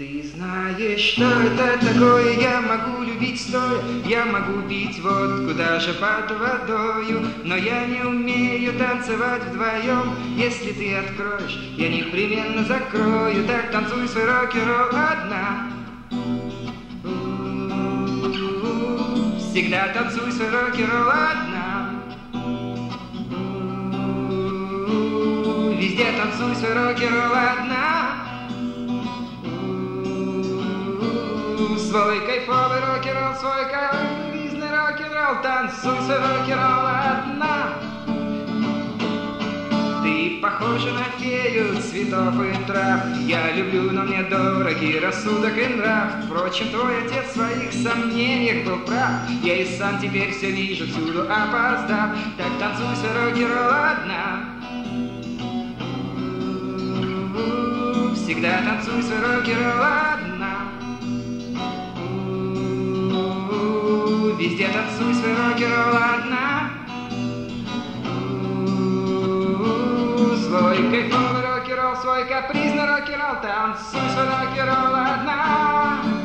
Ты знаешь, что это такое, я могу любить стоя, я могу пить водку даже под водою, но я не умею танцевать вдвоем. Если ты откроешь, я непременно закрою, так танцуй свой рок-н-ролл одна. Всегда танцуй свой рок-н-ролл одна. Везде танцуй свой рок-н-ролл одна. Свой кайфовый рок-н-ролл, свой кайфовый рок-н-ролл, танцуй свой рок-н-ролл одна. Ты похожа на фею цветов и трав. Я люблю, но мне дороги рассудок и нрав. Впрочем, твой отец в своих сомнениях был прав. Я и сам теперь все вижу, всюду опоздав Так танцуй свой рок-н-ролл одна. Всегда танцуй свой рок-н-ролл одна Везде танцуй свой рок-н-ролл одна. Свой кайфовый рок-н-ролл, свой капризный рок-н-ролл Танцуй свой одна